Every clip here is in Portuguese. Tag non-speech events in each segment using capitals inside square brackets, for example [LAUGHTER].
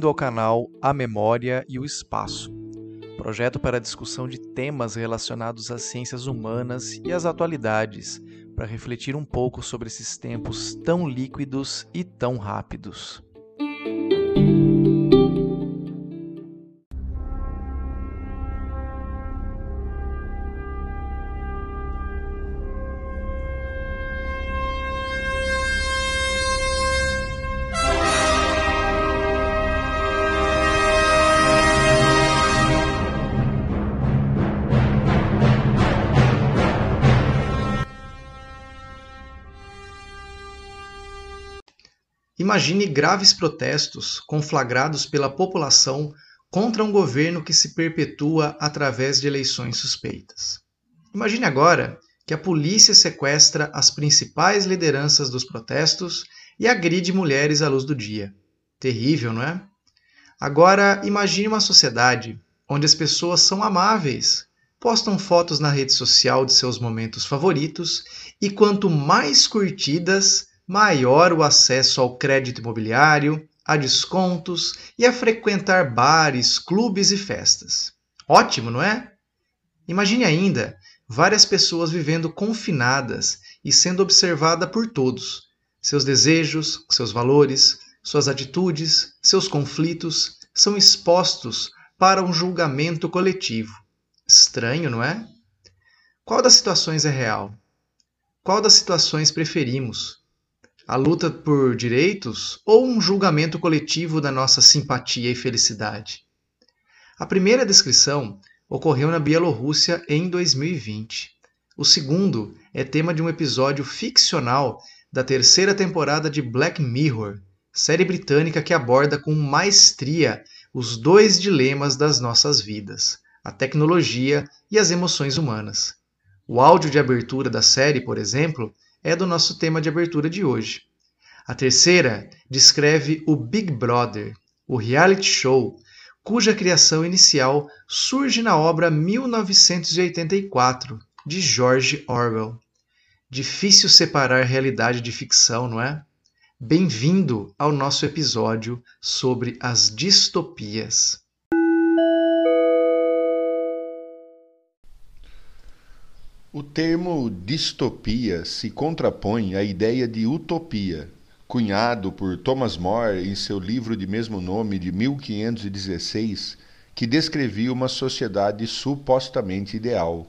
Bem-vindo ao canal A Memória e o Espaço, projeto para discussão de temas relacionados às ciências humanas e às atualidades, para refletir um pouco sobre esses tempos tão líquidos e tão rápidos. Imagine graves protestos conflagrados pela população contra um governo que se perpetua através de eleições suspeitas. Imagine agora que a polícia sequestra as principais lideranças dos protestos e agride mulheres à luz do dia. Terrível, não é? Agora, imagine uma sociedade onde as pessoas são amáveis, postam fotos na rede social de seus momentos favoritos e quanto mais curtidas, maior o acesso ao crédito imobiliário, a descontos e a frequentar bares, clubes e festas. Ótimo, não é? Imagine ainda várias pessoas vivendo confinadas e sendo observada por todos. Seus desejos, seus valores, suas atitudes, seus conflitos são expostos para um julgamento coletivo. Estranho, não é? Qual das situações é real? Qual das situações preferimos? A luta por direitos ou um julgamento coletivo da nossa simpatia e felicidade? A primeira descrição ocorreu na Bielorrússia em 2020. O segundo é tema de um episódio ficcional da terceira temporada de Black Mirror, série britânica que aborda com maestria os dois dilemas das nossas vidas, a tecnologia e as emoções humanas. O áudio de abertura da série, por exemplo, é do nosso tema de abertura de hoje. A terceira descreve o Big Brother, o reality show, cuja criação inicial surge na obra 1984 de George Orwell. Difícil separar realidade de ficção, não é? Bem-vindo ao nosso episódio sobre as distopias. O termo distopia se contrapõe à ideia de utopia, cunhado por Thomas More em seu livro de mesmo nome de 1516, que descrevia uma sociedade supostamente ideal.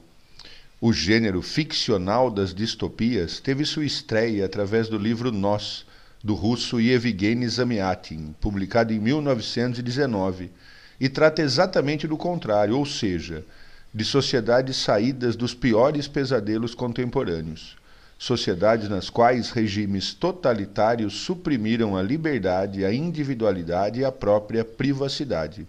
O gênero ficcional das distopias teve sua estreia através do livro Nós, do russo Yevgeny Zamyatin, publicado em 1919, e trata exatamente do contrário, ou seja, de sociedades saídas dos piores pesadelos contemporâneos, sociedades nas quais regimes totalitários suprimiram a liberdade, a individualidade e a própria privacidade.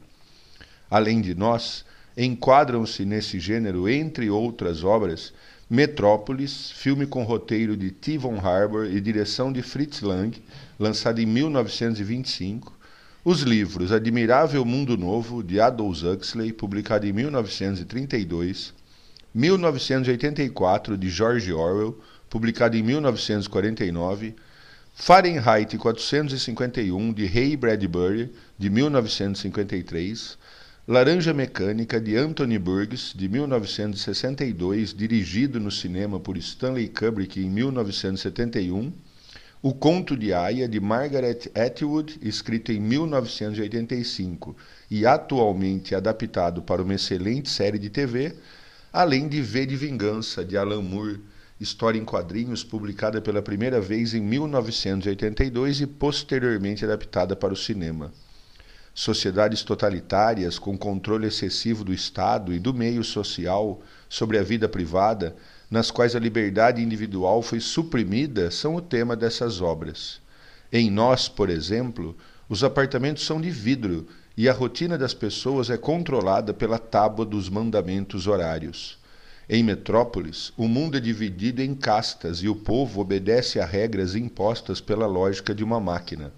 Além de nós, enquadram-se nesse gênero, entre outras obras, Metrópolis, filme com roteiro de T. von Harbour e direção de Fritz Lang, lançado em 1925, os livros Admirável Mundo Novo, de Aldous Huxley, publicado em 1932, 1984, de George Orwell, publicado em 1949, Fahrenheit 451, de Ray Bradbury, de 1953, Laranja Mecânica, de Anthony Burgess, de 1962, dirigido no cinema por Stanley Kubrick em 1971, o Conto de Aya, de Margaret Atwood, escrito em 1985 e atualmente adaptado para uma excelente série de TV, além de V de Vingança, de Alan Moore, história em quadrinhos publicada pela primeira vez em 1982 e posteriormente adaptada para o cinema. Sociedades totalitárias com controle excessivo do Estado e do meio social sobre a vida privada nas quais a liberdade individual foi suprimida são o tema dessas obras. Em nós, por exemplo, os apartamentos são de vidro e a rotina das pessoas é controlada pela tábua dos mandamentos horários. Em Metrópolis, o mundo é dividido em castas e o povo obedece a regras impostas pela lógica de uma máquina.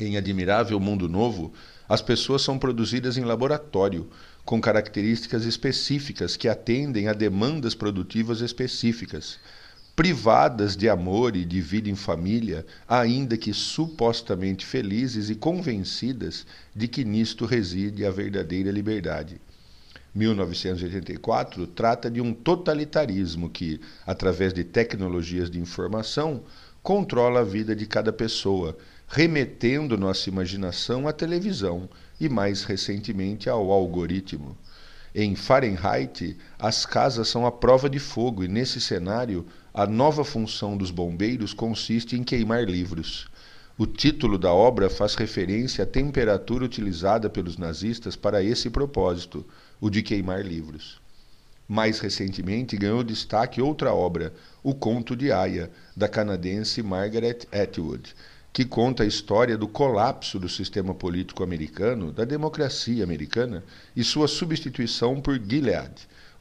Em Admirável Mundo Novo, as pessoas são produzidas em laboratório, com características específicas que atendem a demandas produtivas específicas, privadas de amor e de vida em família, ainda que supostamente felizes e convencidas de que nisto reside a verdadeira liberdade. 1984 trata de um totalitarismo que, através de tecnologias de informação, controla a vida de cada pessoa, remetendo nossa imaginação à televisão e, mais recentemente, ao algoritmo. Em Fahrenheit, as casas são a prova de fogo e, nesse cenário, a nova função dos bombeiros consiste em queimar livros. O título da obra faz referência à temperatura utilizada pelos nazistas para esse propósito, o de queimar livros. Mais recentemente ganhou destaque outra obra, O Conto de Aya, da canadense Margaret Atwood, que conta a história do colapso do sistema político americano, da democracia americana e sua substituição por Gilead,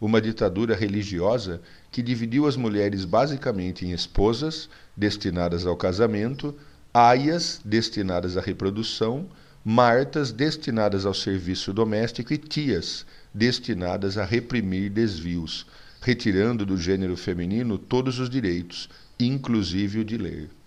uma ditadura religiosa que dividiu as mulheres basicamente em esposas, destinadas ao casamento, aias, destinadas à reprodução, martas, destinadas ao serviço doméstico, e tias, destinadas a reprimir desvios, retirando do gênero feminino todos os direitos, inclusive o de ler.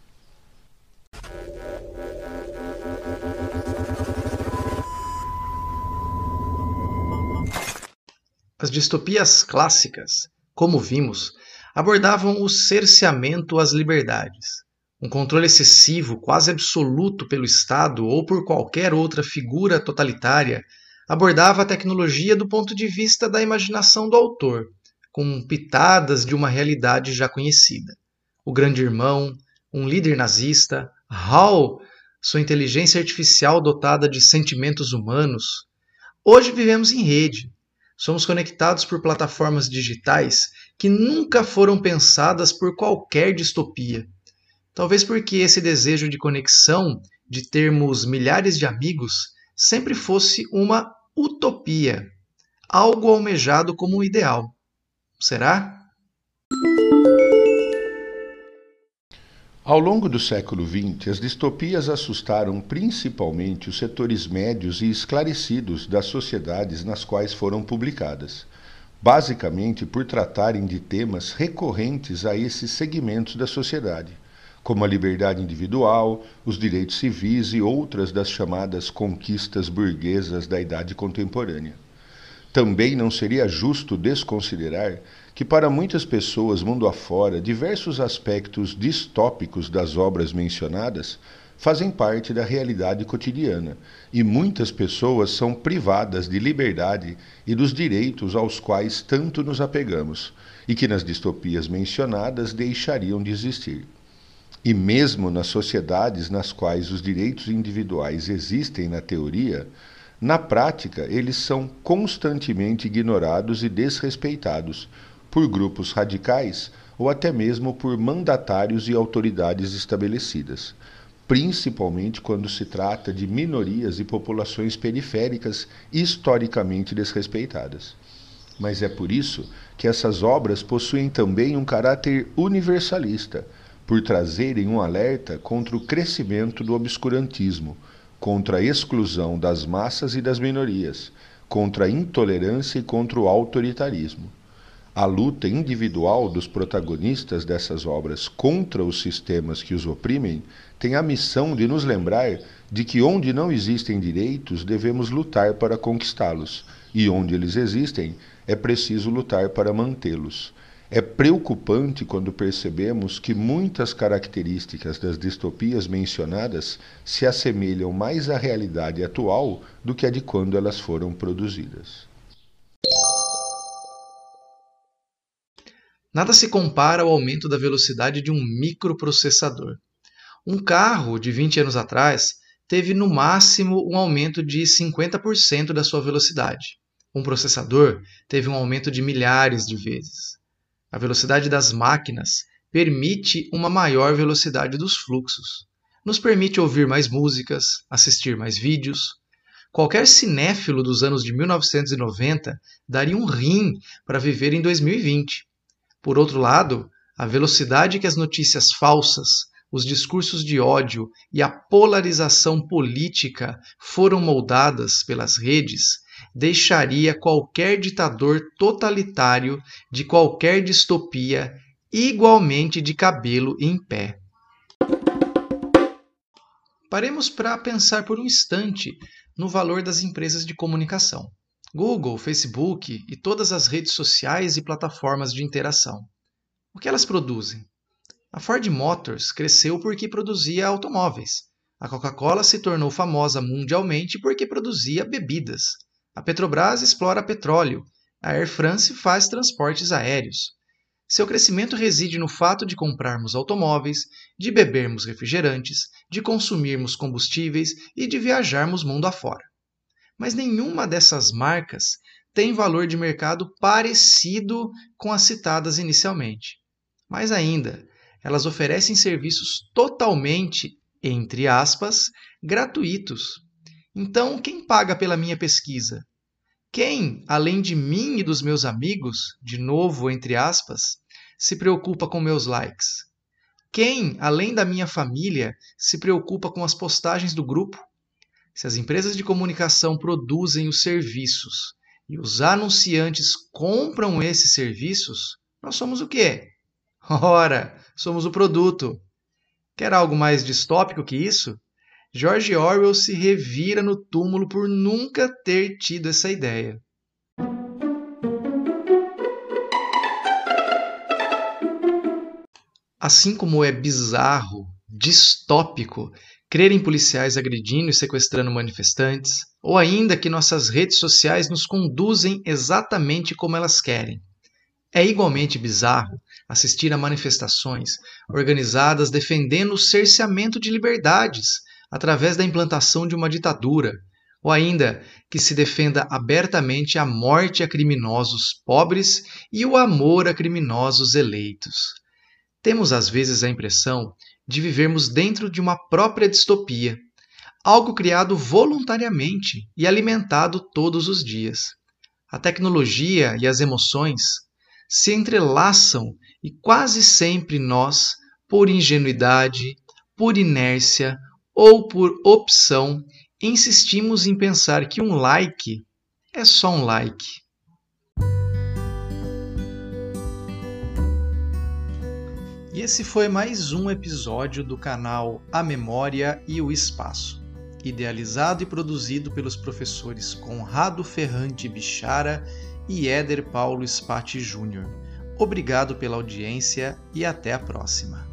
As distopias clássicas, como vimos, abordavam o cerceamento às liberdades. Um controle excessivo, quase absoluto pelo Estado ou por qualquer outra figura totalitária, abordava a tecnologia do ponto de vista da imaginação do autor, com pitadas de uma realidade já conhecida. O Grande Irmão, um líder nazista, HAL, sua inteligência artificial dotada de sentimentos humanos. Hoje vivemos em rede, Somos conectados por plataformas digitais que nunca foram pensadas por qualquer distopia. Talvez porque esse desejo de conexão, de termos milhares de amigos, sempre fosse uma utopia, algo almejado como um ideal. Será? Ao longo do século XX, as distopias assustaram principalmente os setores médios e esclarecidos das sociedades nas quais foram publicadas, basicamente por tratarem de temas recorrentes a esses segmentos da sociedade, como a liberdade individual, os direitos civis e outras das chamadas conquistas burguesas da idade contemporânea. Também não seria justo desconsiderar que para muitas pessoas mundo afora, diversos aspectos distópicos das obras mencionadas fazem parte da realidade cotidiana, e muitas pessoas são privadas de liberdade e dos direitos aos quais tanto nos apegamos, e que nas distopias mencionadas deixariam de existir. E mesmo nas sociedades nas quais os direitos individuais existem na teoria, na prática eles são constantemente ignorados e desrespeitados por grupos radicais ou até mesmo por mandatários e autoridades estabelecidas, principalmente quando se trata de minorias e populações periféricas historicamente desrespeitadas. Mas é por isso que essas obras possuem também um caráter universalista, por trazerem um alerta contra o crescimento do obscurantismo, contra a exclusão das massas e das minorias, contra a intolerância e contra o autoritarismo. A luta individual dos protagonistas dessas obras contra os sistemas que os oprimem tem a missão de nos lembrar de que onde não existem direitos devemos lutar para conquistá-los, e onde eles existem é preciso lutar para mantê-los. É preocupante quando percebemos que muitas características das distopias mencionadas se assemelham mais à realidade atual do que a de quando elas foram produzidas. Nada se compara ao aumento da velocidade de um microprocessador. Um carro de 20 anos atrás teve no máximo um aumento de 50% da sua velocidade. Um processador teve um aumento de milhares de vezes. A velocidade das máquinas permite uma maior velocidade dos fluxos. Nos permite ouvir mais músicas, assistir mais vídeos. Qualquer cinéfilo dos anos de 1990 daria um rim para viver em 2020 por outro lado, a velocidade que as notícias falsas, os discursos de ódio e a polarização política foram moldadas pelas redes deixaria qualquer ditador totalitário de qualquer distopia igualmente de cabelo em pé. Paremos para pensar por um instante no valor das empresas de comunicação. Google, Facebook e todas as redes sociais e plataformas de interação. O que elas produzem? A Ford Motors cresceu porque produzia automóveis. A Coca-Cola se tornou famosa mundialmente porque produzia bebidas. A Petrobras explora petróleo. A Air France faz transportes aéreos. Seu crescimento reside no fato de comprarmos automóveis, de bebermos refrigerantes, de consumirmos combustíveis e de viajarmos mundo afora mas nenhuma dessas marcas tem valor de mercado parecido com as citadas inicialmente. Mais ainda, elas oferecem serviços totalmente, entre aspas, gratuitos. Então, quem paga pela minha pesquisa? Quem, além de mim e dos meus amigos, de novo entre aspas, se preocupa com meus likes? Quem, além da minha família, se preocupa com as postagens do grupo? Se as empresas de comunicação produzem os serviços e os anunciantes compram esses serviços, nós somos o quê? [LAUGHS] Ora, somos o produto. Quer algo mais distópico que isso? George Orwell se revira no túmulo por nunca ter tido essa ideia. Assim como é bizarro, distópico crer em policiais agredindo e sequestrando manifestantes, ou ainda que nossas redes sociais nos conduzem exatamente como elas querem. É igualmente bizarro assistir a manifestações organizadas defendendo o cerceamento de liberdades através da implantação de uma ditadura, ou ainda que se defenda abertamente a morte a criminosos pobres e o amor a criminosos eleitos. Temos às vezes a impressão de vivermos dentro de uma própria distopia, algo criado voluntariamente e alimentado todos os dias. A tecnologia e as emoções se entrelaçam e quase sempre nós, por ingenuidade, por inércia ou por opção, insistimos em pensar que um like é só um like. Esse foi mais um episódio do canal A Memória e o Espaço, idealizado e produzido pelos professores Conrado Ferrante Bichara e Éder Paulo Spati Júnior. Obrigado pela audiência e até a próxima.